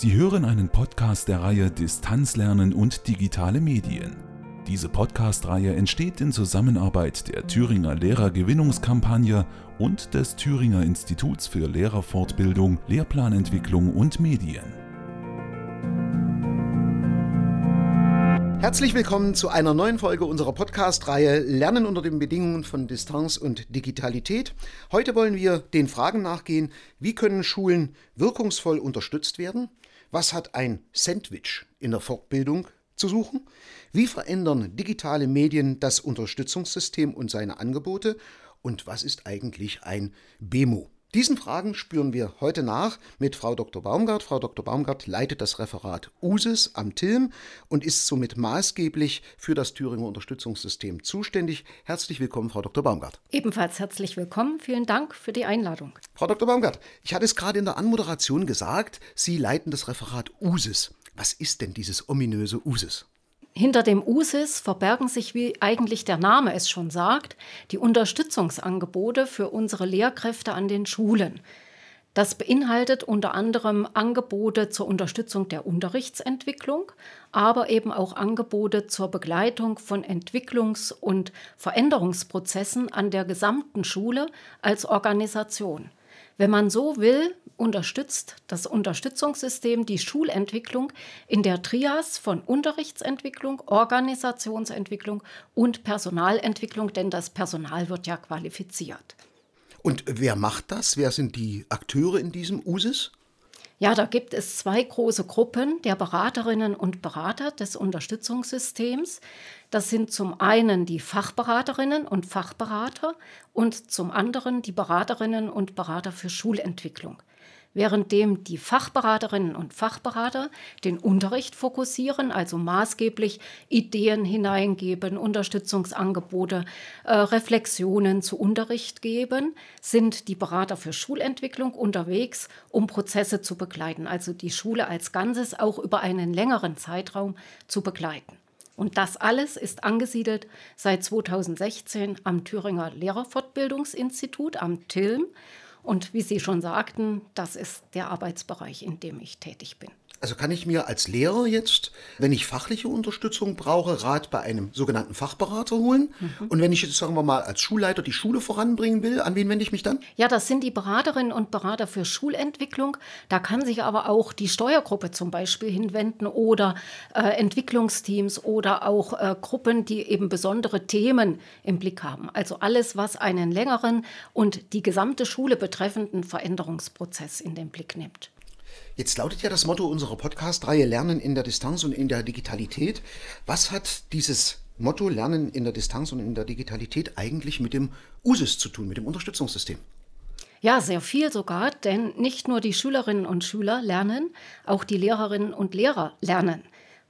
Sie hören einen Podcast der Reihe Distanzlernen und digitale Medien. Diese Podcast-Reihe entsteht in Zusammenarbeit der Thüringer Lehrergewinnungskampagne und des Thüringer Instituts für Lehrerfortbildung, Lehrplanentwicklung und Medien. Herzlich willkommen zu einer neuen Folge unserer Podcast-Reihe Lernen unter den Bedingungen von Distanz und Digitalität. Heute wollen wir den Fragen nachgehen, wie können Schulen wirkungsvoll unterstützt werden? Was hat ein Sandwich in der Fortbildung zu suchen? Wie verändern digitale Medien das Unterstützungssystem und seine Angebote? Und was ist eigentlich ein BEMO? Diesen Fragen spüren wir heute nach mit Frau Dr. Baumgart. Frau Dr. Baumgart leitet das Referat USIS am TILM und ist somit maßgeblich für das Thüringer Unterstützungssystem zuständig. Herzlich willkommen, Frau Dr. Baumgart. Ebenfalls herzlich willkommen. Vielen Dank für die Einladung. Frau Dr. Baumgart, ich hatte es gerade in der Anmoderation gesagt, Sie leiten das Referat USIS. Was ist denn dieses ominöse USIS? Hinter dem USIS verbergen sich, wie eigentlich der Name es schon sagt, die Unterstützungsangebote für unsere Lehrkräfte an den Schulen. Das beinhaltet unter anderem Angebote zur Unterstützung der Unterrichtsentwicklung, aber eben auch Angebote zur Begleitung von Entwicklungs- und Veränderungsprozessen an der gesamten Schule als Organisation. Wenn man so will, unterstützt das Unterstützungssystem die Schulentwicklung in der Trias von Unterrichtsentwicklung, Organisationsentwicklung und Personalentwicklung, denn das Personal wird ja qualifiziert. Und wer macht das? Wer sind die Akteure in diesem USIS? Ja, da gibt es zwei große Gruppen der Beraterinnen und Berater des Unterstützungssystems. Das sind zum einen die Fachberaterinnen und Fachberater und zum anderen die Beraterinnen und Berater für Schulentwicklung währenddem die Fachberaterinnen und Fachberater den Unterricht fokussieren, also maßgeblich Ideen hineingeben, Unterstützungsangebote, äh, Reflexionen zu Unterricht geben, sind die Berater für Schulentwicklung unterwegs, um Prozesse zu begleiten, also die Schule als Ganzes auch über einen längeren Zeitraum zu begleiten. Und das alles ist angesiedelt seit 2016 am Thüringer Lehrerfortbildungsinstitut, am TILM. Und wie Sie schon sagten, das ist der Arbeitsbereich, in dem ich tätig bin. Also kann ich mir als Lehrer jetzt, wenn ich fachliche Unterstützung brauche, Rat bei einem sogenannten Fachberater holen? Mhm. Und wenn ich jetzt, sagen wir mal, als Schulleiter die Schule voranbringen will, an wen wende ich mich dann? Ja, das sind die Beraterinnen und Berater für Schulentwicklung. Da kann sich aber auch die Steuergruppe zum Beispiel hinwenden oder äh, Entwicklungsteams oder auch äh, Gruppen, die eben besondere Themen im Blick haben. Also alles, was einen längeren und die gesamte Schule betreffenden Veränderungsprozess in den Blick nimmt. Jetzt lautet ja das Motto unserer Podcast-Reihe Lernen in der Distanz und in der Digitalität. Was hat dieses Motto Lernen in der Distanz und in der Digitalität eigentlich mit dem USIS zu tun, mit dem Unterstützungssystem? Ja, sehr viel sogar, denn nicht nur die Schülerinnen und Schüler lernen, auch die Lehrerinnen und Lehrer lernen.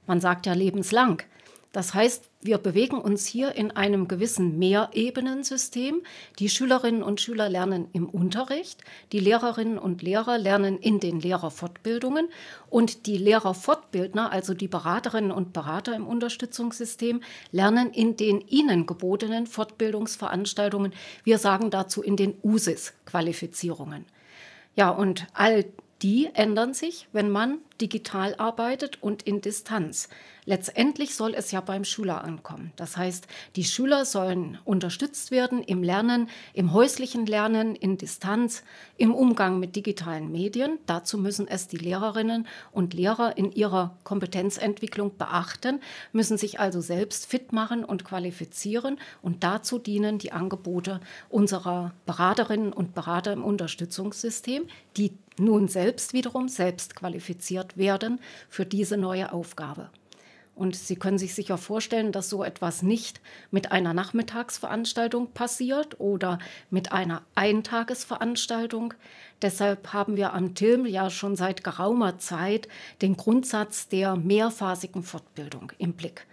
Man sagt ja lebenslang. Das heißt, wir bewegen uns hier in einem gewissen Mehrebenensystem. Die Schülerinnen und Schüler lernen im Unterricht, die Lehrerinnen und Lehrer lernen in den Lehrerfortbildungen und die Lehrerfortbildner, also die Beraterinnen und Berater im Unterstützungssystem, lernen in den ihnen gebotenen Fortbildungsveranstaltungen. Wir sagen dazu in den USIS-Qualifizierungen. Ja, und all die ändern sich, wenn man digital arbeitet und in Distanz. Letztendlich soll es ja beim Schüler ankommen. Das heißt, die Schüler sollen unterstützt werden im Lernen, im häuslichen Lernen, in Distanz, im Umgang mit digitalen Medien. Dazu müssen es die Lehrerinnen und Lehrer in ihrer Kompetenzentwicklung beachten, müssen sich also selbst fit machen und qualifizieren. Und dazu dienen die Angebote unserer Beraterinnen und Berater im Unterstützungssystem, die nun selbst wiederum selbst qualifiziert werden für diese neue Aufgabe. Und Sie können sich sicher vorstellen, dass so etwas nicht mit einer Nachmittagsveranstaltung passiert oder mit einer Eintagesveranstaltung. Deshalb haben wir am TILM ja schon seit geraumer Zeit den Grundsatz der mehrphasigen Fortbildung im Blick.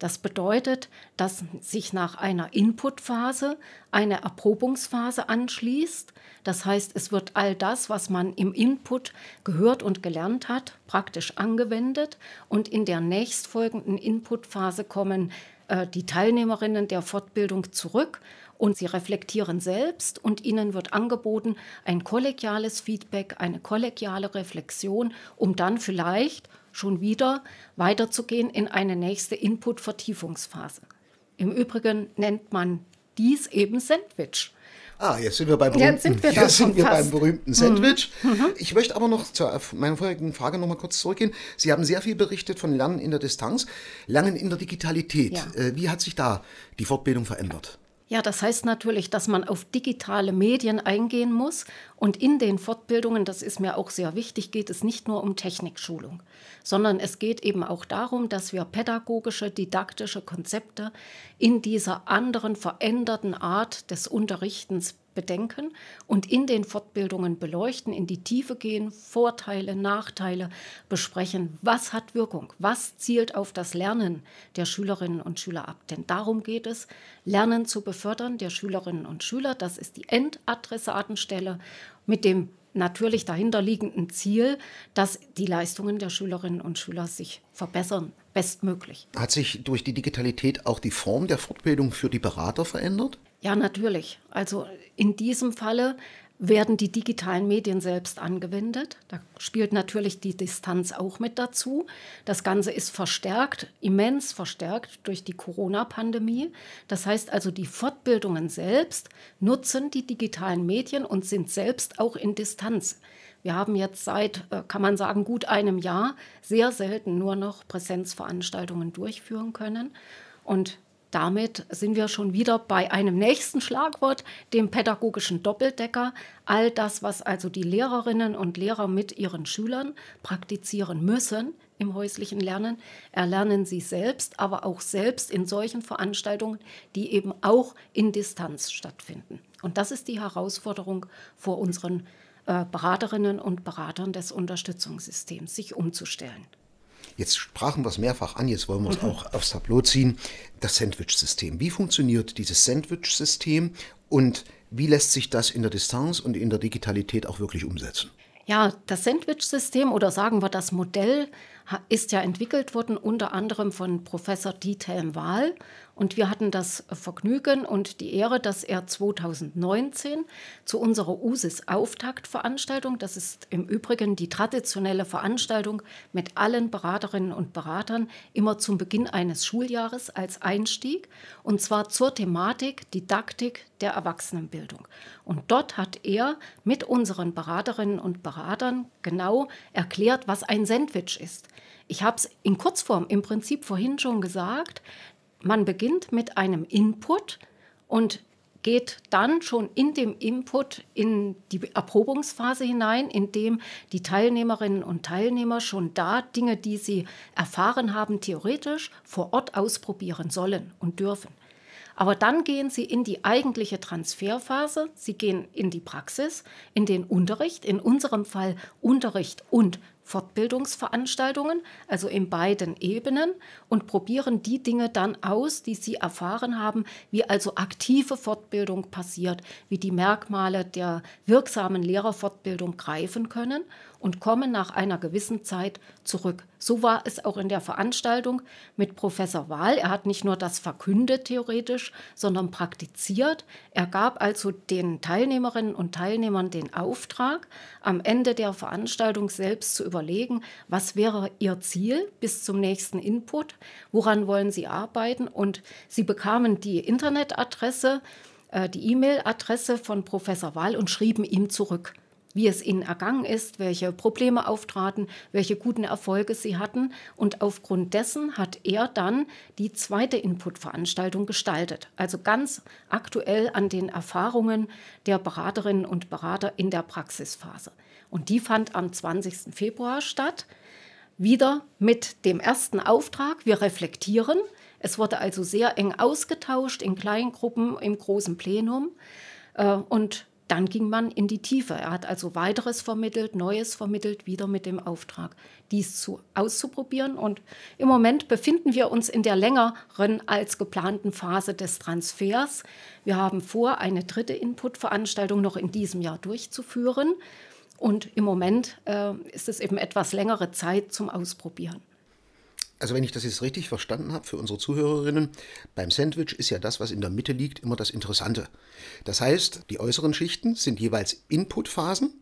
Das bedeutet, dass sich nach einer Inputphase eine Erprobungsphase anschließt. Das heißt, es wird all das, was man im Input gehört und gelernt hat, praktisch angewendet. Und in der nächstfolgenden Inputphase kommen äh, die Teilnehmerinnen der Fortbildung zurück und sie reflektieren selbst und ihnen wird angeboten ein kollegiales Feedback, eine kollegiale Reflexion, um dann vielleicht schon wieder weiterzugehen in eine nächste Input-Vertiefungsphase. Im Übrigen nennt man dies eben Sandwich. Ah, jetzt sind wir beim berühmten, jetzt sind wir, jetzt sind wir beim berühmten Sandwich. Mhm. mhm. Ich möchte aber noch zu meiner vorherigen Frage noch mal kurz zurückgehen. Sie haben sehr viel berichtet von Lernen in der Distanz, Lernen in der Digitalität. Ja. Äh, wie hat sich da die Fortbildung verändert? Ja, das heißt natürlich, dass man auf digitale Medien eingehen muss. Und in den Fortbildungen, das ist mir auch sehr wichtig, geht es nicht nur um Technikschulung, sondern es geht eben auch darum, dass wir pädagogische, didaktische Konzepte in dieser anderen, veränderten Art des Unterrichtens bedenken und in den Fortbildungen beleuchten, in die Tiefe gehen, Vorteile, Nachteile besprechen. Was hat Wirkung? Was zielt auf das Lernen der Schülerinnen und Schüler ab? Denn darum geht es, Lernen zu befördern der Schülerinnen und Schüler. Das ist die Endadressatenstelle mit dem natürlich dahinterliegenden Ziel, dass die Leistungen der Schülerinnen und Schüler sich verbessern, bestmöglich. Hat sich durch die Digitalität auch die Form der Fortbildung für die Berater verändert? Ja, natürlich. Also in diesem Falle werden die digitalen Medien selbst angewendet. Da spielt natürlich die Distanz auch mit dazu. Das Ganze ist verstärkt, immens verstärkt durch die Corona-Pandemie. Das heißt also, die Fortbildungen selbst nutzen die digitalen Medien und sind selbst auch in Distanz. Wir haben jetzt seit, äh, kann man sagen, gut einem Jahr sehr selten nur noch Präsenzveranstaltungen durchführen können. Und damit sind wir schon wieder bei einem nächsten Schlagwort, dem pädagogischen Doppeldecker. All das, was also die Lehrerinnen und Lehrer mit ihren Schülern praktizieren müssen im häuslichen Lernen, erlernen sie selbst, aber auch selbst in solchen Veranstaltungen, die eben auch in Distanz stattfinden. Und das ist die Herausforderung vor unseren äh, Beraterinnen und Beratern des Unterstützungssystems, sich umzustellen. Jetzt sprachen wir es mehrfach an, jetzt wollen wir es mhm. auch aufs Tableau ziehen. Das Sandwich-System. Wie funktioniert dieses Sandwich-System und wie lässt sich das in der Distanz und in der Digitalität auch wirklich umsetzen? Ja, das Sandwich-System oder sagen wir das Modell ist ja entwickelt worden unter anderem von Professor Diethelm Wahl. Und wir hatten das Vergnügen und die Ehre, dass er 2019 zu unserer USIS-Auftaktveranstaltung, das ist im Übrigen die traditionelle Veranstaltung mit allen Beraterinnen und Beratern, immer zum Beginn eines Schuljahres als Einstieg, und zwar zur Thematik Didaktik der Erwachsenenbildung. Und dort hat er mit unseren Beraterinnen und Beratern genau erklärt, was ein Sandwich ist. Ich habe es in Kurzform im Prinzip vorhin schon gesagt. Man beginnt mit einem Input und geht dann schon in dem Input in die Erprobungsphase hinein, in dem die Teilnehmerinnen und Teilnehmer schon da Dinge, die sie erfahren haben, theoretisch vor Ort ausprobieren sollen und dürfen. Aber dann gehen sie in die eigentliche Transferphase, sie gehen in die Praxis, in den Unterricht, in unserem Fall Unterricht und Fortbildungsveranstaltungen, also in beiden Ebenen, und probieren die Dinge dann aus, die sie erfahren haben, wie also aktive Fortbildung passiert, wie die Merkmale der wirksamen Lehrerfortbildung greifen können und kommen nach einer gewissen Zeit zurück. So war es auch in der Veranstaltung mit Professor Wahl. Er hat nicht nur das verkündet theoretisch, sondern praktiziert. Er gab also den Teilnehmerinnen und Teilnehmern den Auftrag, am Ende der Veranstaltung selbst zu überlegen, was wäre ihr Ziel bis zum nächsten Input, woran wollen sie arbeiten. Und sie bekamen die Internetadresse, äh, die E-Mail-Adresse von Professor Wahl und schrieben ihm zurück wie es ihnen ergangen ist, welche Probleme auftraten, welche guten Erfolge sie hatten. Und aufgrund dessen hat er dann die zweite Input-Veranstaltung gestaltet. Also ganz aktuell an den Erfahrungen der Beraterinnen und Berater in der Praxisphase. Und die fand am 20. Februar statt. Wieder mit dem ersten Auftrag, wir reflektieren. Es wurde also sehr eng ausgetauscht in kleinen Gruppen im großen Plenum. Äh, und dann ging man in die Tiefe. Er hat also weiteres vermittelt, Neues vermittelt, wieder mit dem Auftrag, dies zu, auszuprobieren. Und im Moment befinden wir uns in der längeren als geplanten Phase des Transfers. Wir haben vor, eine dritte Input-Veranstaltung noch in diesem Jahr durchzuführen. Und im Moment äh, ist es eben etwas längere Zeit zum Ausprobieren. Also wenn ich das jetzt richtig verstanden habe für unsere Zuhörerinnen, beim Sandwich ist ja das, was in der Mitte liegt, immer das Interessante. Das heißt, die äußeren Schichten sind jeweils Inputphasen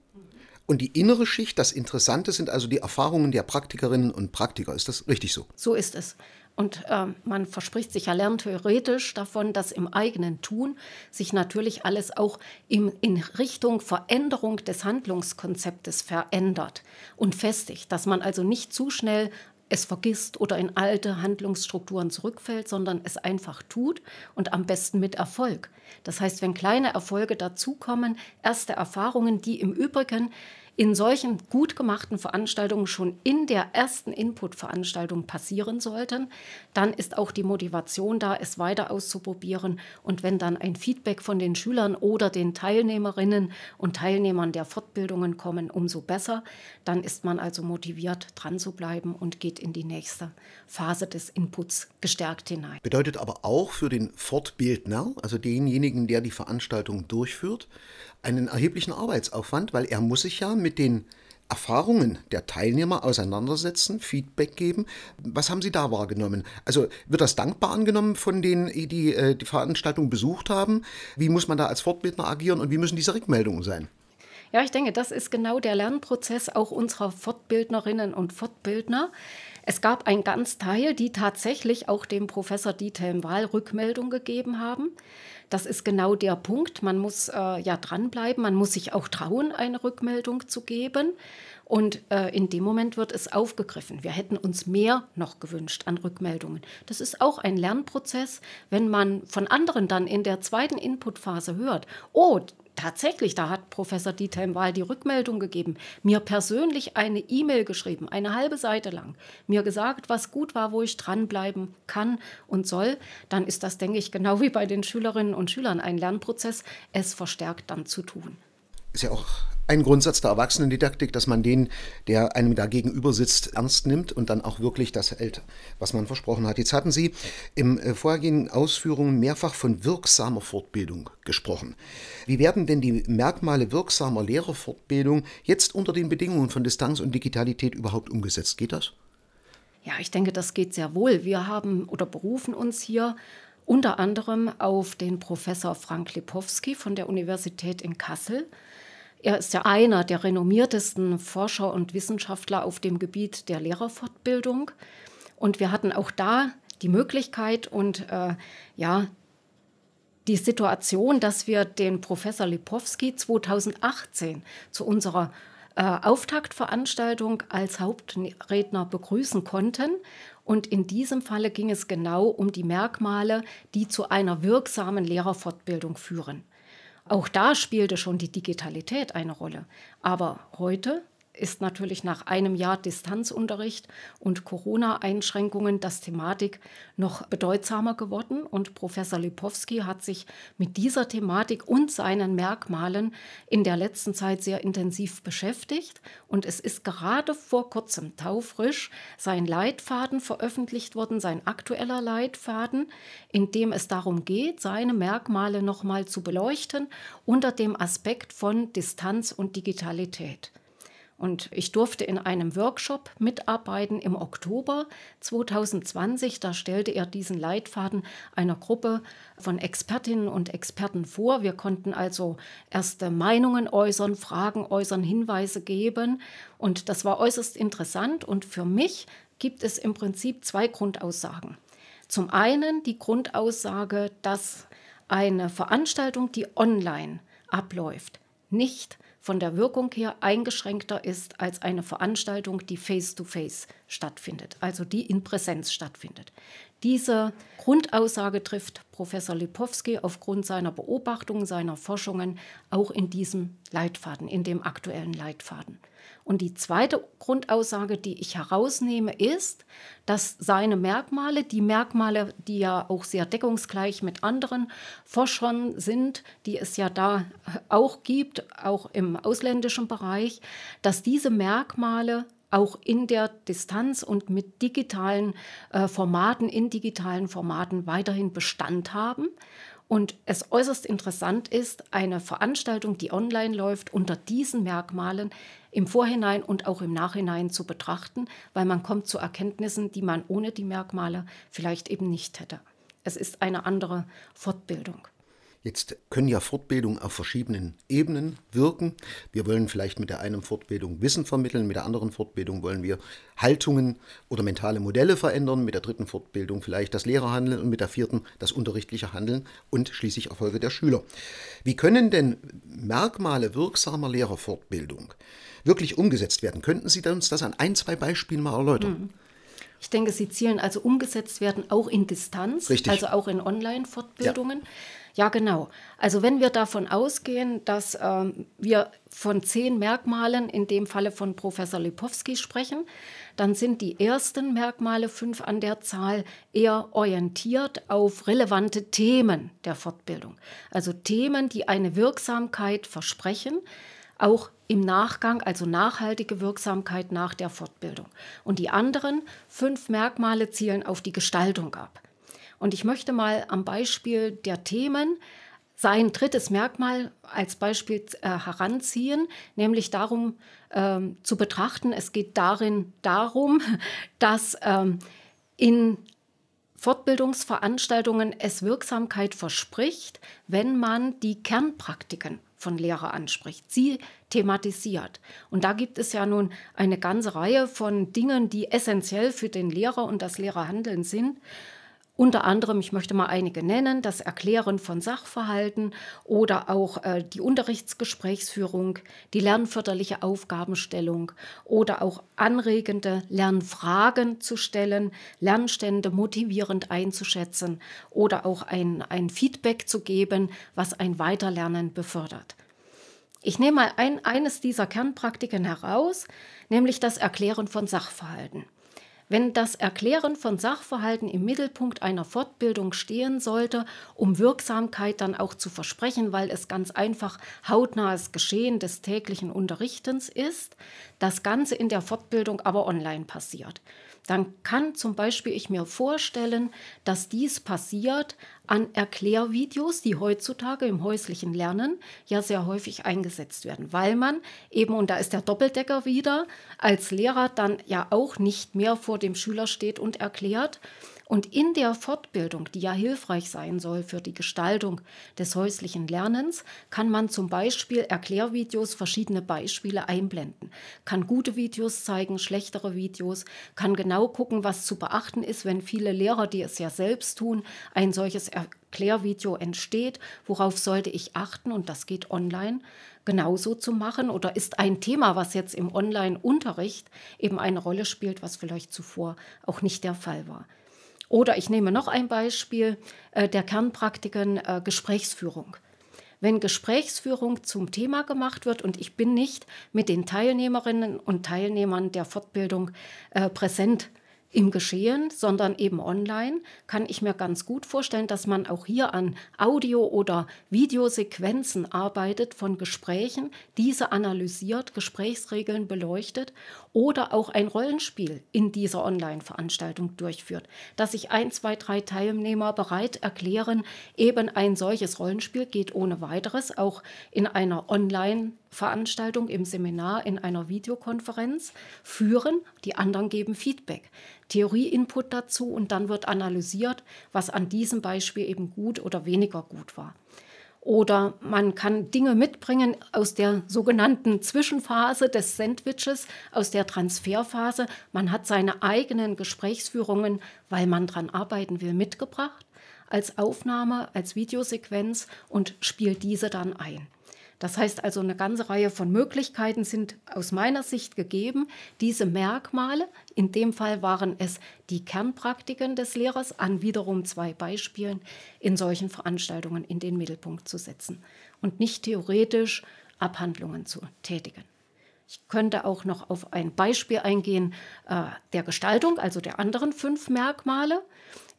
und die innere Schicht, das Interessante, sind also die Erfahrungen der Praktikerinnen und Praktiker. Ist das richtig so? So ist es. Und äh, man verspricht sich ja lerntheoretisch davon, dass im eigenen Tun sich natürlich alles auch im, in Richtung Veränderung des Handlungskonzeptes verändert und festigt, dass man also nicht zu schnell es vergisst oder in alte Handlungsstrukturen zurückfällt, sondern es einfach tut und am besten mit Erfolg. Das heißt, wenn kleine Erfolge dazukommen, erste Erfahrungen, die im Übrigen in solchen gut gemachten Veranstaltungen schon in der ersten Input-Veranstaltung passieren sollten, dann ist auch die Motivation da, es weiter auszuprobieren. Und wenn dann ein Feedback von den Schülern oder den Teilnehmerinnen und Teilnehmern der Fortbildungen kommen, umso besser. Dann ist man also motiviert, dran zu bleiben und geht in die nächste Phase des Inputs gestärkt hinein. Bedeutet aber auch für den Fortbildner, also denjenigen, der die Veranstaltung durchführt, einen erheblichen Arbeitsaufwand, weil er muss sich ja mit den Erfahrungen der Teilnehmer auseinandersetzen, Feedback geben. Was haben Sie da wahrgenommen? Also wird das dankbar angenommen von denen, die äh, die Veranstaltung besucht haben? Wie muss man da als Fortbildner agieren und wie müssen diese Rückmeldungen sein? Ja, ich denke, das ist genau der Lernprozess auch unserer Fortbildnerinnen und Fortbildner. Es gab einen ganz Teil, die tatsächlich auch dem Professor Diethelm Wahl Rückmeldung gegeben haben. Das ist genau der Punkt. Man muss äh, ja dranbleiben, man muss sich auch trauen, eine Rückmeldung zu geben. Und äh, in dem Moment wird es aufgegriffen. Wir hätten uns mehr noch gewünscht an Rückmeldungen. Das ist auch ein Lernprozess, wenn man von anderen dann in der zweiten Inputphase hört, oh, tatsächlich, da hat Professor Dieter im Wahl die Rückmeldung gegeben, mir persönlich eine E-Mail geschrieben, eine halbe Seite lang, mir gesagt, was gut war, wo ich dranbleiben kann und soll, dann ist das, denke ich, genau wie bei den Schülerinnen und Schülern ein Lernprozess, es verstärkt dann zu tun. Ist ja auch ein Grundsatz der Erwachsenendidaktik, dass man den, der einem da gegenüber sitzt, ernst nimmt und dann auch wirklich das hält, was man versprochen hat. Jetzt hatten Sie im äh, vorhergehenden Ausführungen mehrfach von wirksamer Fortbildung gesprochen. Wie werden denn die Merkmale wirksamer Lehrerfortbildung jetzt unter den Bedingungen von Distanz und Digitalität überhaupt umgesetzt? Geht das? Ja, ich denke, das geht sehr wohl. Wir haben oder berufen uns hier unter anderem auf den Professor Frank Lipowski von der Universität in Kassel er ist ja einer der renommiertesten Forscher und Wissenschaftler auf dem Gebiet der Lehrerfortbildung. Und wir hatten auch da die Möglichkeit und äh, ja, die Situation, dass wir den Professor Lipowski 2018 zu unserer äh, Auftaktveranstaltung als Hauptredner begrüßen konnten. Und in diesem Falle ging es genau um die Merkmale, die zu einer wirksamen Lehrerfortbildung führen. Auch da spielte schon die Digitalität eine Rolle. Aber heute ist natürlich nach einem Jahr Distanzunterricht und Corona-Einschränkungen das Thematik noch bedeutsamer geworden. Und Professor Lipowski hat sich mit dieser Thematik und seinen Merkmalen in der letzten Zeit sehr intensiv beschäftigt. Und es ist gerade vor kurzem taufrisch sein Leitfaden veröffentlicht worden, sein aktueller Leitfaden, in dem es darum geht, seine Merkmale nochmal zu beleuchten unter dem Aspekt von Distanz und Digitalität. Und ich durfte in einem Workshop mitarbeiten im Oktober 2020. Da stellte er diesen Leitfaden einer Gruppe von Expertinnen und Experten vor. Wir konnten also erste Meinungen äußern, Fragen äußern, Hinweise geben. Und das war äußerst interessant. Und für mich gibt es im Prinzip zwei Grundaussagen. Zum einen die Grundaussage, dass eine Veranstaltung, die online abläuft, nicht von der Wirkung her eingeschränkter ist als eine Veranstaltung, die face-to-face -face stattfindet, also die in Präsenz stattfindet. Diese Grundaussage trifft Professor Lipowski aufgrund seiner Beobachtungen, seiner Forschungen auch in diesem Leitfaden, in dem aktuellen Leitfaden. Und die zweite Grundaussage, die ich herausnehme, ist, dass seine Merkmale, die Merkmale, die ja auch sehr deckungsgleich mit anderen Forschern sind, die es ja da auch gibt, auch im ausländischen Bereich, dass diese Merkmale auch in der Distanz und mit digitalen äh, Formaten, in digitalen Formaten weiterhin Bestand haben und es äußerst interessant ist, eine Veranstaltung, die online läuft, unter diesen Merkmalen im Vorhinein und auch im Nachhinein zu betrachten, weil man kommt zu Erkenntnissen, die man ohne die Merkmale vielleicht eben nicht hätte. Es ist eine andere Fortbildung. Jetzt können ja Fortbildungen auf verschiedenen Ebenen wirken. Wir wollen vielleicht mit der einen Fortbildung Wissen vermitteln, mit der anderen Fortbildung wollen wir Haltungen oder mentale Modelle verändern, mit der dritten Fortbildung vielleicht das Lehrerhandeln und mit der vierten das unterrichtliche Handeln und schließlich Erfolge der Schüler. Wie können denn Merkmale wirksamer Lehrerfortbildung wirklich umgesetzt werden? Könnten Sie uns das an ein, zwei Beispielen mal erläutern? Mhm. Ich denke, sie zielen also umgesetzt werden auch in Distanz, Richtig. also auch in Online-Fortbildungen. Ja. Ja, genau. Also wenn wir davon ausgehen, dass ähm, wir von zehn Merkmalen, in dem Falle von Professor Lipowski sprechen, dann sind die ersten Merkmale, fünf an der Zahl, eher orientiert auf relevante Themen der Fortbildung. Also Themen, die eine Wirksamkeit versprechen, auch im Nachgang, also nachhaltige Wirksamkeit nach der Fortbildung. Und die anderen fünf Merkmale zielen auf die Gestaltung ab. Und ich möchte mal am Beispiel der Themen sein drittes Merkmal als Beispiel äh, heranziehen, nämlich darum ähm, zu betrachten, es geht darin darum, dass ähm, in Fortbildungsveranstaltungen es Wirksamkeit verspricht, wenn man die Kernpraktiken von Lehrer anspricht, sie thematisiert. Und da gibt es ja nun eine ganze Reihe von Dingen, die essentiell für den Lehrer und das Lehrerhandeln sind. Unter anderem, ich möchte mal einige nennen, das Erklären von Sachverhalten oder auch äh, die Unterrichtsgesprächsführung, die lernförderliche Aufgabenstellung oder auch anregende Lernfragen zu stellen, Lernstände motivierend einzuschätzen oder auch ein, ein Feedback zu geben, was ein Weiterlernen befördert. Ich nehme mal ein, eines dieser Kernpraktiken heraus, nämlich das Erklären von Sachverhalten. Wenn das Erklären von Sachverhalten im Mittelpunkt einer Fortbildung stehen sollte, um Wirksamkeit dann auch zu versprechen, weil es ganz einfach hautnahes Geschehen des täglichen Unterrichtens ist, das Ganze in der Fortbildung aber online passiert dann kann zum Beispiel ich mir vorstellen, dass dies passiert an Erklärvideos, die heutzutage im häuslichen Lernen ja sehr häufig eingesetzt werden, weil man eben, und da ist der Doppeldecker wieder, als Lehrer dann ja auch nicht mehr vor dem Schüler steht und erklärt, und in der Fortbildung, die ja hilfreich sein soll für die Gestaltung des häuslichen Lernens, kann man zum Beispiel Erklärvideos, verschiedene Beispiele einblenden, kann gute Videos zeigen, schlechtere Videos, kann genau gucken, was zu beachten ist, wenn viele Lehrer, die es ja selbst tun, ein solches Erklärvideo entsteht, worauf sollte ich achten? Und das geht online genauso zu machen. Oder ist ein Thema, was jetzt im Online-Unterricht eben eine Rolle spielt, was vielleicht zuvor auch nicht der Fall war. Oder ich nehme noch ein Beispiel äh, der Kernpraktiken äh, Gesprächsführung. Wenn Gesprächsführung zum Thema gemacht wird und ich bin nicht mit den Teilnehmerinnen und Teilnehmern der Fortbildung äh, präsent, im Geschehen, sondern eben online, kann ich mir ganz gut vorstellen, dass man auch hier an Audio- oder Videosequenzen arbeitet von Gesprächen, diese analysiert, Gesprächsregeln beleuchtet oder auch ein Rollenspiel in dieser Online-Veranstaltung durchführt, dass sich ein, zwei, drei Teilnehmer bereit erklären, eben ein solches Rollenspiel geht ohne weiteres auch in einer Online- Veranstaltung im Seminar in einer Videokonferenz führen, die anderen geben Feedback. Theorie-Input dazu und dann wird analysiert, was an diesem Beispiel eben gut oder weniger gut war. Oder man kann Dinge mitbringen aus der sogenannten Zwischenphase des Sandwiches, aus der Transferphase. Man hat seine eigenen Gesprächsführungen, weil man daran arbeiten will, mitgebracht als Aufnahme, als Videosequenz und spielt diese dann ein. Das heißt also, eine ganze Reihe von Möglichkeiten sind aus meiner Sicht gegeben, diese Merkmale, in dem Fall waren es die Kernpraktiken des Lehrers, an wiederum zwei Beispielen, in solchen Veranstaltungen in den Mittelpunkt zu setzen und nicht theoretisch Abhandlungen zu tätigen. Ich könnte auch noch auf ein Beispiel eingehen äh, der Gestaltung, also der anderen fünf Merkmale.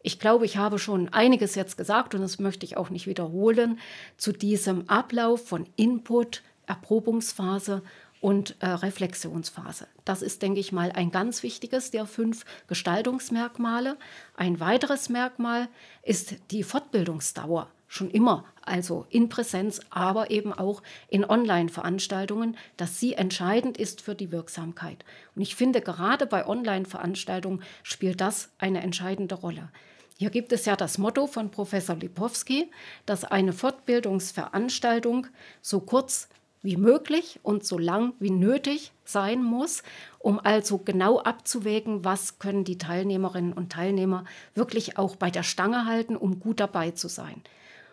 Ich glaube, ich habe schon einiges jetzt gesagt und das möchte ich auch nicht wiederholen zu diesem Ablauf von Input, Erprobungsphase und äh, Reflexionsphase. Das ist, denke ich mal, ein ganz wichtiges der fünf Gestaltungsmerkmale. Ein weiteres Merkmal ist die Fortbildungsdauer schon immer, also in Präsenz, aber eben auch in Online-Veranstaltungen, dass sie entscheidend ist für die Wirksamkeit. Und ich finde, gerade bei Online-Veranstaltungen spielt das eine entscheidende Rolle. Hier gibt es ja das Motto von Professor Lipowski, dass eine Fortbildungsveranstaltung so kurz wie möglich und so lang wie nötig sein muss, um also genau abzuwägen, was können die Teilnehmerinnen und Teilnehmer wirklich auch bei der Stange halten, um gut dabei zu sein.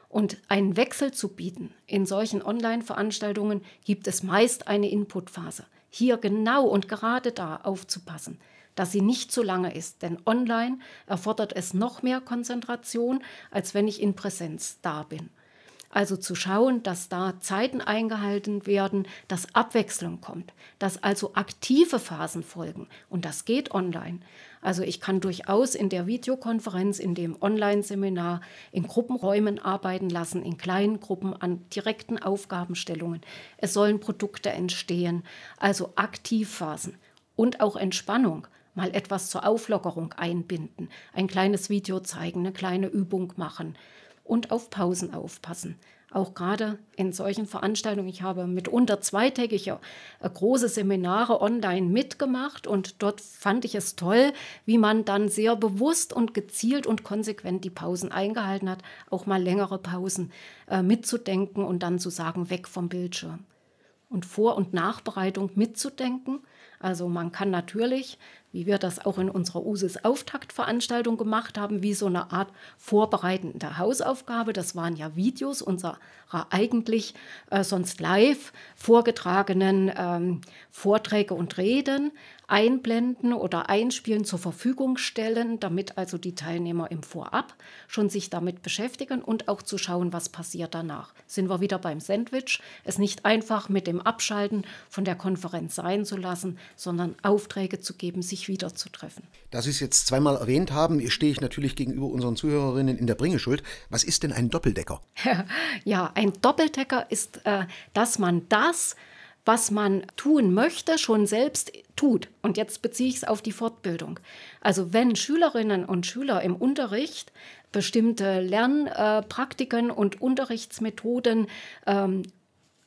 Und einen Wechsel zu bieten in solchen Online-Veranstaltungen gibt es meist eine Inputphase. Hier genau und gerade da aufzupassen, dass sie nicht zu lange ist, denn online erfordert es noch mehr Konzentration, als wenn ich in Präsenz da bin. Also zu schauen, dass da Zeiten eingehalten werden, dass Abwechslung kommt, dass also aktive Phasen folgen. Und das geht online. Also ich kann durchaus in der Videokonferenz, in dem Online-Seminar, in Gruppenräumen arbeiten lassen, in kleinen Gruppen an direkten Aufgabenstellungen. Es sollen Produkte entstehen, also Aktivphasen und auch Entspannung mal etwas zur Auflockerung einbinden, ein kleines Video zeigen, eine kleine Übung machen und auf Pausen aufpassen. Auch gerade in solchen Veranstaltungen. Ich habe mitunter zweitägige äh, große Seminare online mitgemacht und dort fand ich es toll, wie man dann sehr bewusst und gezielt und konsequent die Pausen eingehalten hat, auch mal längere Pausen äh, mitzudenken und dann zu sagen, weg vom Bildschirm. Und Vor- und Nachbereitung mitzudenken. Also man kann natürlich wie wir das auch in unserer USIS Auftaktveranstaltung gemacht haben, wie so eine Art vorbereitende Hausaufgabe. Das waren ja Videos unserer eigentlich äh, sonst live vorgetragenen ähm, Vorträge und Reden einblenden oder einspielen zur Verfügung stellen, damit also die Teilnehmer im Vorab schon sich damit beschäftigen und auch zu schauen, was passiert danach. Sind wir wieder beim Sandwich, es nicht einfach mit dem Abschalten von der Konferenz sein zu lassen, sondern Aufträge zu geben, sich wieder zu treffen. Da Sie es jetzt zweimal erwähnt haben, stehe ich natürlich gegenüber unseren Zuhörerinnen in der Bringeschuld. Was ist denn ein Doppeldecker? ja, ein Doppeldecker ist, äh, dass man das, was man tun möchte, schon selbst tut. Und jetzt beziehe ich es auf die Fortbildung. Also wenn Schülerinnen und Schüler im Unterricht bestimmte Lernpraktiken und Unterrichtsmethoden ähm,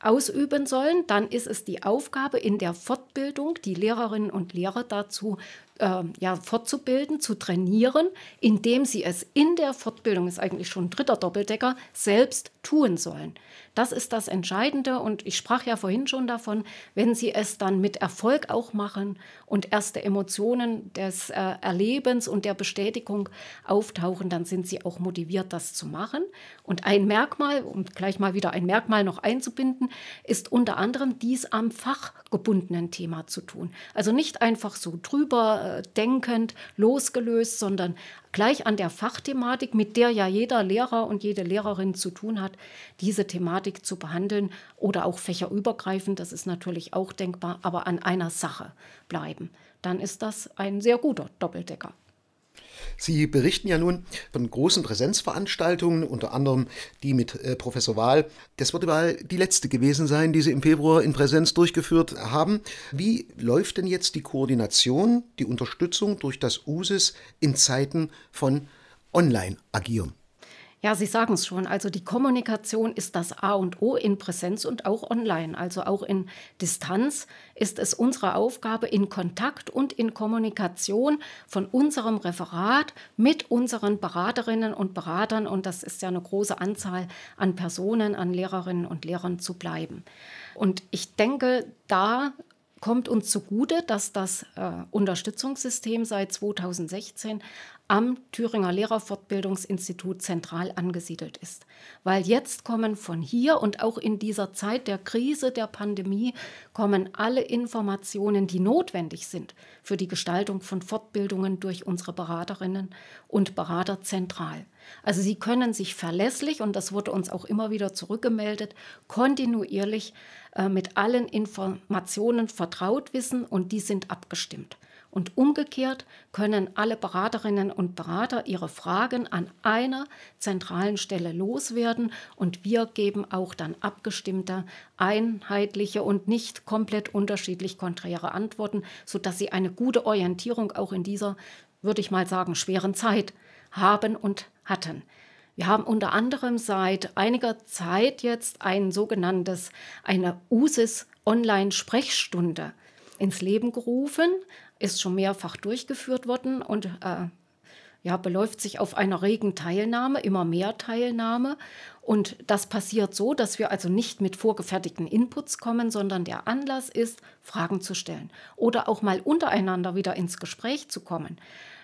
ausüben sollen, dann ist es die Aufgabe in der Fortbildung, die Lehrerinnen und Lehrer dazu äh, ja, fortzubilden, zu trainieren, indem sie es in der Fortbildung, ist eigentlich schon ein dritter Doppeldecker, selbst tun sollen. Das ist das Entscheidende und ich sprach ja vorhin schon davon, wenn Sie es dann mit Erfolg auch machen und erste Emotionen des äh, Erlebens und der Bestätigung auftauchen, dann sind Sie auch motiviert, das zu machen. Und ein Merkmal, um gleich mal wieder ein Merkmal noch einzubinden, ist unter anderem dies am fachgebundenen Thema zu tun. Also nicht einfach so drüber denkend, losgelöst, sondern gleich an der Fachthematik, mit der ja jeder Lehrer und jede Lehrerin zu tun hat, diese Thematik zu behandeln oder auch fächerübergreifend, das ist natürlich auch denkbar, aber an einer Sache bleiben. Dann ist das ein sehr guter Doppeldecker. Sie berichten ja nun von großen Präsenzveranstaltungen, unter anderem die mit äh, Professor Wahl. Das wird wohl die letzte gewesen sein, die Sie im Februar in Präsenz durchgeführt haben. Wie läuft denn jetzt die Koordination, die Unterstützung durch das USIS in Zeiten von Online-Agieren? Ja, Sie sagen es schon. Also die Kommunikation ist das A und O in Präsenz und auch online. Also auch in Distanz ist es unsere Aufgabe, in Kontakt und in Kommunikation von unserem Referat mit unseren Beraterinnen und Beratern, und das ist ja eine große Anzahl an Personen, an Lehrerinnen und Lehrern zu bleiben. Und ich denke, da kommt uns zugute, dass das äh, Unterstützungssystem seit 2016 am Thüringer Lehrerfortbildungsinstitut zentral angesiedelt ist. Weil jetzt kommen von hier und auch in dieser Zeit der Krise, der Pandemie, kommen alle Informationen, die notwendig sind für die Gestaltung von Fortbildungen durch unsere Beraterinnen und Berater zentral. Also sie können sich verlässlich, und das wurde uns auch immer wieder zurückgemeldet, kontinuierlich äh, mit allen Informationen vertraut wissen und die sind abgestimmt. Und umgekehrt können alle Beraterinnen und Berater ihre Fragen an einer zentralen Stelle loswerden und wir geben auch dann abgestimmte, einheitliche und nicht komplett unterschiedlich konträre Antworten, sodass sie eine gute Orientierung auch in dieser, würde ich mal sagen, schweren Zeit haben und hatten. Wir haben unter anderem seit einiger Zeit jetzt ein sogenanntes, eine USIS Online-Sprechstunde ins Leben gerufen, ist schon mehrfach durchgeführt worden und äh, ja, beläuft sich auf einer regen Teilnahme, immer mehr Teilnahme. Und das passiert so, dass wir also nicht mit vorgefertigten Inputs kommen, sondern der Anlass ist, Fragen zu stellen oder auch mal untereinander wieder ins Gespräch zu kommen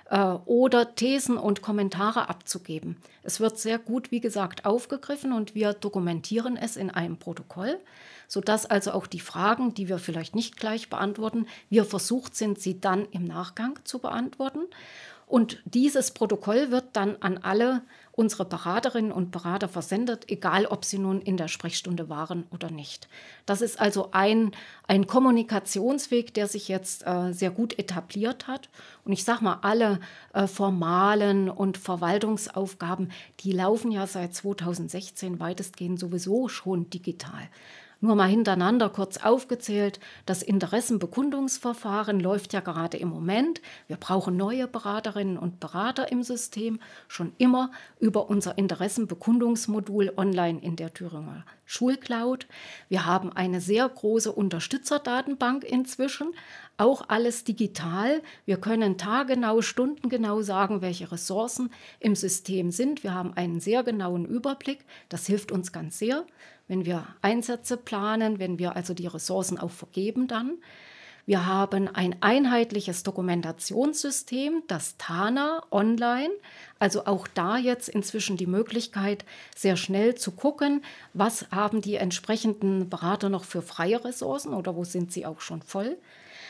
oder Thesen und Kommentare abzugeben. Es wird sehr gut, wie gesagt, aufgegriffen und wir dokumentieren es in einem Protokoll, sodass also auch die Fragen, die wir vielleicht nicht gleich beantworten, wir versucht sind, sie dann im Nachgang zu beantworten. Und dieses Protokoll wird dann an alle unsere Beraterinnen und Berater versendet, egal ob sie nun in der Sprechstunde waren oder nicht. Das ist also ein, ein Kommunikationsweg, der sich jetzt äh, sehr gut etabliert hat. Und ich sage mal, alle äh, formalen und Verwaltungsaufgaben, die laufen ja seit 2016 weitestgehend sowieso schon digital. Nur mal hintereinander kurz aufgezählt, das Interessenbekundungsverfahren läuft ja gerade im Moment. Wir brauchen neue Beraterinnen und Berater im System, schon immer über unser Interessenbekundungsmodul online in der Thüringer Schulcloud. Wir haben eine sehr große Unterstützerdatenbank inzwischen, auch alles digital. Wir können tagegenau, stundengenau sagen, welche Ressourcen im System sind. Wir haben einen sehr genauen Überblick. Das hilft uns ganz sehr wenn wir Einsätze planen, wenn wir also die Ressourcen auch vergeben dann. Wir haben ein einheitliches Dokumentationssystem, das TANA online. Also auch da jetzt inzwischen die Möglichkeit, sehr schnell zu gucken, was haben die entsprechenden Berater noch für freie Ressourcen oder wo sind sie auch schon voll.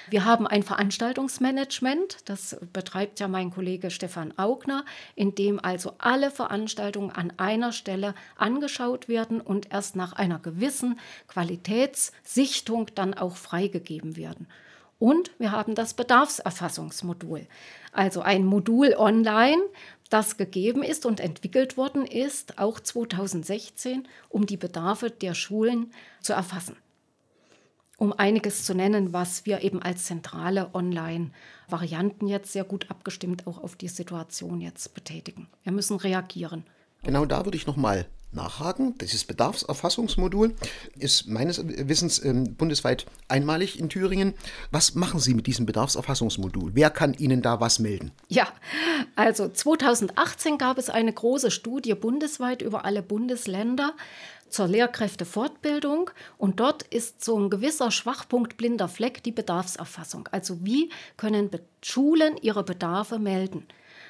Wir haben ein Veranstaltungsmanagement, das betreibt ja mein Kollege Stefan Augner, in dem also alle Veranstaltungen an einer Stelle angeschaut werden und erst nach einer gewissen Qualitätssichtung dann auch freigegeben werden. Und wir haben das Bedarfserfassungsmodul, also ein Modul online, das gegeben ist und entwickelt worden ist, auch 2016, um die Bedarfe der Schulen zu erfassen um einiges zu nennen, was wir eben als zentrale Online-Varianten jetzt sehr gut abgestimmt auch auf die Situation jetzt betätigen. Wir müssen reagieren. Genau da würde ich nochmal nachhaken. Dieses Bedarfserfassungsmodul ist meines Wissens ähm, bundesweit einmalig in Thüringen. Was machen Sie mit diesem Bedarfserfassungsmodul? Wer kann Ihnen da was melden? Ja, also 2018 gab es eine große Studie bundesweit über alle Bundesländer zur Lehrkräftefortbildung und dort ist so ein gewisser Schwachpunkt, blinder Fleck, die Bedarfserfassung. Also wie können Schulen ihre Bedarfe melden?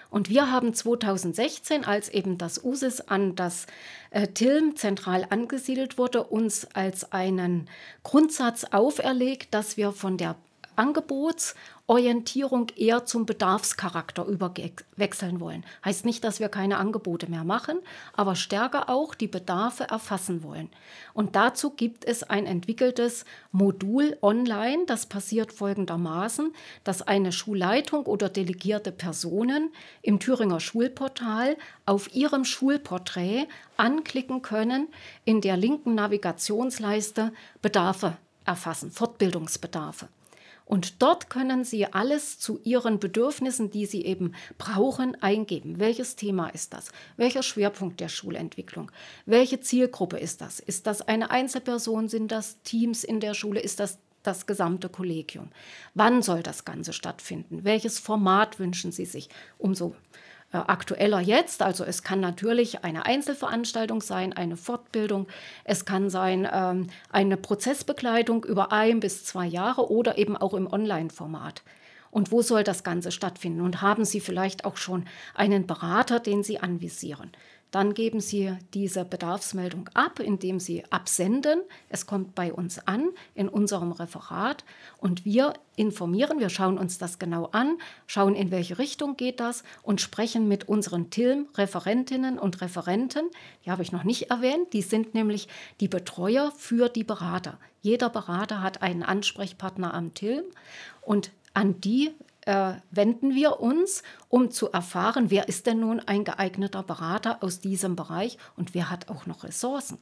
Und wir haben 2016, als eben das USIS an das äh, TILM zentral angesiedelt wurde, uns als einen Grundsatz auferlegt, dass wir von der Angebots- Orientierung eher zum Bedarfscharakter überwechseln wollen. Heißt nicht, dass wir keine Angebote mehr machen, aber stärker auch die Bedarfe erfassen wollen. Und dazu gibt es ein entwickeltes Modul online. Das passiert folgendermaßen, dass eine Schulleitung oder delegierte Personen im Thüringer Schulportal auf ihrem Schulporträt anklicken können in der linken Navigationsleiste Bedarfe erfassen, Fortbildungsbedarfe. Und dort können Sie alles zu Ihren Bedürfnissen, die Sie eben brauchen, eingeben. Welches Thema ist das? Welcher Schwerpunkt der Schulentwicklung? Welche Zielgruppe ist das? Ist das eine Einzelperson? Sind das Teams in der Schule? Ist das das gesamte Kollegium? Wann soll das Ganze stattfinden? Welches Format wünschen Sie sich? Umso aktueller jetzt. Also es kann natürlich eine Einzelveranstaltung sein, eine Fortbildung, es kann sein ähm, eine Prozessbegleitung über ein bis zwei Jahre oder eben auch im Online-Format. Und wo soll das Ganze stattfinden? Und haben Sie vielleicht auch schon einen Berater, den Sie anvisieren? Dann geben Sie diese Bedarfsmeldung ab, indem Sie absenden. Es kommt bei uns an in unserem Referat und wir informieren, wir schauen uns das genau an, schauen, in welche Richtung geht das und sprechen mit unseren TILM-Referentinnen und Referenten. Die habe ich noch nicht erwähnt, die sind nämlich die Betreuer für die Berater. Jeder Berater hat einen Ansprechpartner am TILM und an die äh, wenden wir uns, um zu erfahren, wer ist denn nun ein geeigneter Berater aus diesem Bereich und wer hat auch noch Ressourcen.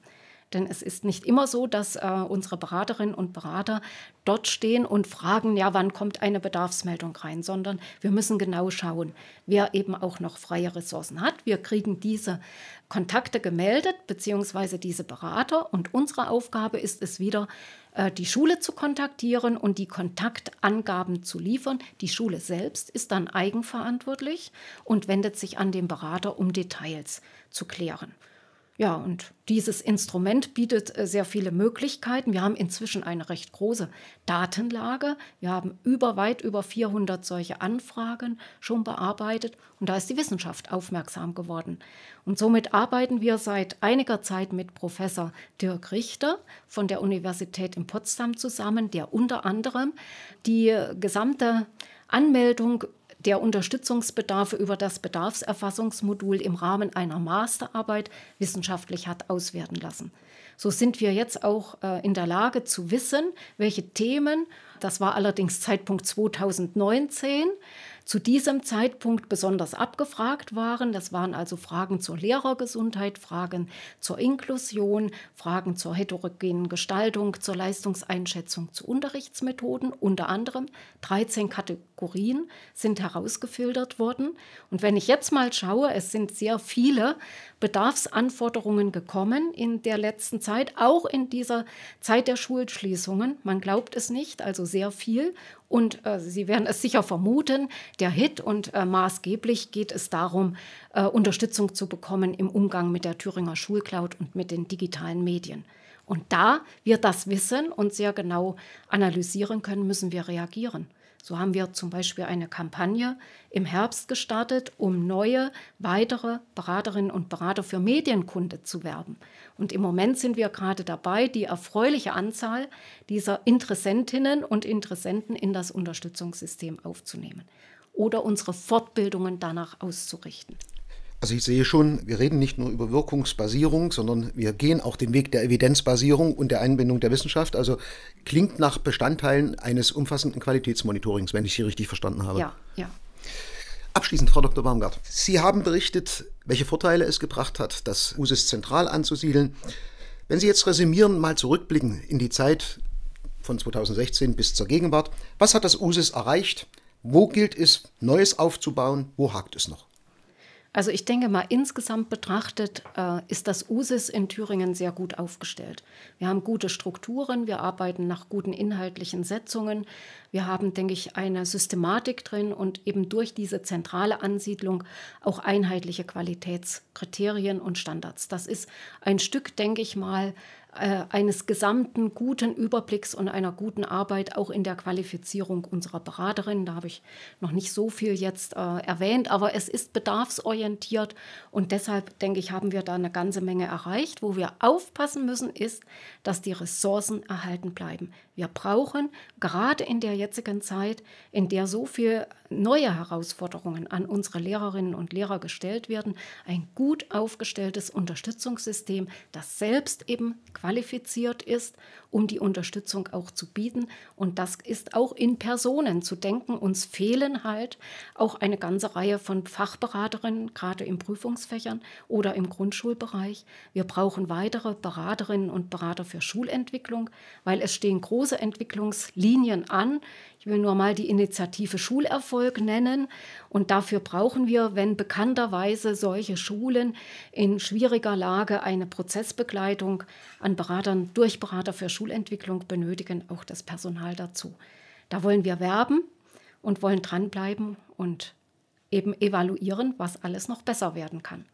Denn es ist nicht immer so, dass äh, unsere Beraterinnen und Berater dort stehen und fragen, ja, wann kommt eine Bedarfsmeldung rein, sondern wir müssen genau schauen, wer eben auch noch freie Ressourcen hat. Wir kriegen diese Kontakte gemeldet, beziehungsweise diese Berater. Und unsere Aufgabe ist es wieder, äh, die Schule zu kontaktieren und die Kontaktangaben zu liefern. Die Schule selbst ist dann eigenverantwortlich und wendet sich an den Berater, um Details zu klären. Ja, und dieses Instrument bietet äh, sehr viele Möglichkeiten. Wir haben inzwischen eine recht große Datenlage. Wir haben über weit über 400 solche Anfragen schon bearbeitet und da ist die Wissenschaft aufmerksam geworden. Und somit arbeiten wir seit einiger Zeit mit Professor Dirk Richter von der Universität in Potsdam zusammen, der unter anderem die gesamte Anmeldung der Unterstützungsbedarfe über das Bedarfserfassungsmodul im Rahmen einer Masterarbeit wissenschaftlich hat auswerten lassen. So sind wir jetzt auch äh, in der Lage zu wissen, welche Themen, das war allerdings Zeitpunkt 2019, zu diesem Zeitpunkt besonders abgefragt waren. Das waren also Fragen zur Lehrergesundheit, Fragen zur Inklusion, Fragen zur heterogenen Gestaltung, zur Leistungseinschätzung, zu Unterrichtsmethoden. Unter anderem 13 Kategorien sind herausgefiltert worden. Und wenn ich jetzt mal schaue, es sind sehr viele Bedarfsanforderungen gekommen in der letzten Zeit, auch in dieser Zeit der Schulschließungen. Man glaubt es nicht, also sehr viel. Und äh, Sie werden es sicher vermuten, der Hit und äh, maßgeblich geht es darum, äh, Unterstützung zu bekommen im Umgang mit der Thüringer Schulcloud und mit den digitalen Medien. Und da wir das wissen und sehr genau analysieren können, müssen wir reagieren. So haben wir zum Beispiel eine Kampagne im Herbst gestartet, um neue, weitere Beraterinnen und Berater für Medienkunde zu werben. Und im Moment sind wir gerade dabei, die erfreuliche Anzahl dieser Interessentinnen und Interessenten in das Unterstützungssystem aufzunehmen oder unsere Fortbildungen danach auszurichten. Also ich sehe schon, wir reden nicht nur über Wirkungsbasierung, sondern wir gehen auch den Weg der Evidenzbasierung und der Einbindung der Wissenschaft. Also klingt nach Bestandteilen eines umfassenden Qualitätsmonitorings, wenn ich Sie richtig verstanden habe. Ja, ja. Abschließend, Frau Dr. Baumgart, Sie haben berichtet, welche Vorteile es gebracht hat, das USIS zentral anzusiedeln. Wenn Sie jetzt resümieren, mal zurückblicken in die Zeit von 2016 bis zur Gegenwart, was hat das USIS erreicht? Wo gilt es, Neues aufzubauen? Wo hakt es noch? Also ich denke mal, insgesamt betrachtet äh, ist das USIS in Thüringen sehr gut aufgestellt. Wir haben gute Strukturen, wir arbeiten nach guten inhaltlichen Setzungen, wir haben, denke ich, eine Systematik drin und eben durch diese zentrale Ansiedlung auch einheitliche Qualitätskriterien und Standards. Das ist ein Stück, denke ich mal, äh, eines gesamten guten Überblicks und einer guten Arbeit auch in der Qualifizierung unserer Beraterinnen. Da habe ich noch nicht so viel jetzt äh, erwähnt, aber es ist bedarfsorientiert und deshalb denke ich, haben wir da eine ganze Menge erreicht. Wo wir aufpassen müssen, ist, dass die Ressourcen erhalten bleiben. Wir brauchen gerade in der jetzigen Zeit, in der so viele neue Herausforderungen an unsere Lehrerinnen und Lehrer gestellt werden, ein gut aufgestelltes Unterstützungssystem, das selbst eben qualifiziert ist, um die Unterstützung auch zu bieten. Und das ist auch in Personen zu denken. Uns fehlen halt auch eine ganze Reihe von Fachberaterinnen, gerade in Prüfungsfächern oder im Grundschulbereich. Wir brauchen weitere Beraterinnen und Berater für Schulentwicklung, weil es stehen große Entwicklungslinien an. Ich will nur mal die Initiative Schulerfolg nennen. Und dafür brauchen wir, wenn bekannterweise solche Schulen in schwieriger Lage eine Prozessbegleitung an Beratern durch Berater für Schulentwicklung benötigen, auch das Personal dazu. Da wollen wir werben und wollen dranbleiben und eben evaluieren, was alles noch besser werden kann.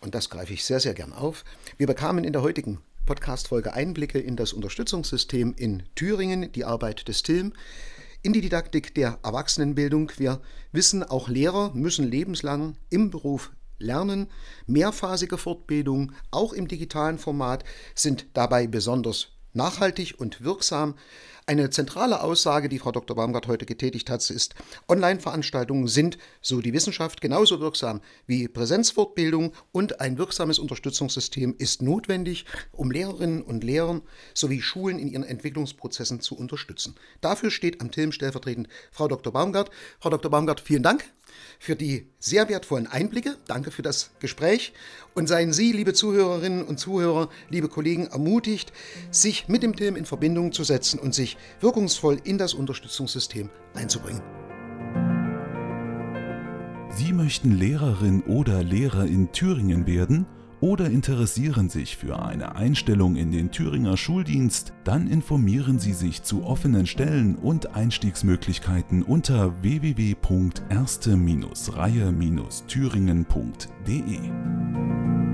Und das greife ich sehr, sehr gern auf. Wir bekamen in der heutigen Podcast-Folge Einblicke in das Unterstützungssystem in Thüringen, die Arbeit des TILM in die Didaktik der Erwachsenenbildung. Wir wissen, auch Lehrer müssen lebenslang im Beruf lernen. Mehrphasige Fortbildung, auch im digitalen Format, sind dabei besonders nachhaltig und wirksam. Eine zentrale Aussage, die Frau Dr. Baumgart heute getätigt hat, ist, Online-Veranstaltungen sind, so die Wissenschaft, genauso wirksam wie Präsenzfortbildung und ein wirksames Unterstützungssystem ist notwendig, um Lehrerinnen und Lehrer sowie Schulen in ihren Entwicklungsprozessen zu unterstützen. Dafür steht am TILM stellvertretend Frau Dr. Baumgart. Frau Dr. Baumgart, vielen Dank. Für die sehr wertvollen Einblicke. Danke für das Gespräch. Und seien Sie, liebe Zuhörerinnen und Zuhörer, liebe Kollegen, ermutigt, sich mit dem TILM in Verbindung zu setzen und sich wirkungsvoll in das Unterstützungssystem einzubringen. Sie möchten Lehrerin oder Lehrer in Thüringen werden? Oder interessieren sich für eine Einstellung in den Thüringer Schuldienst, dann informieren Sie sich zu offenen Stellen und Einstiegsmöglichkeiten unter www.erste-reihe-thüringen.de.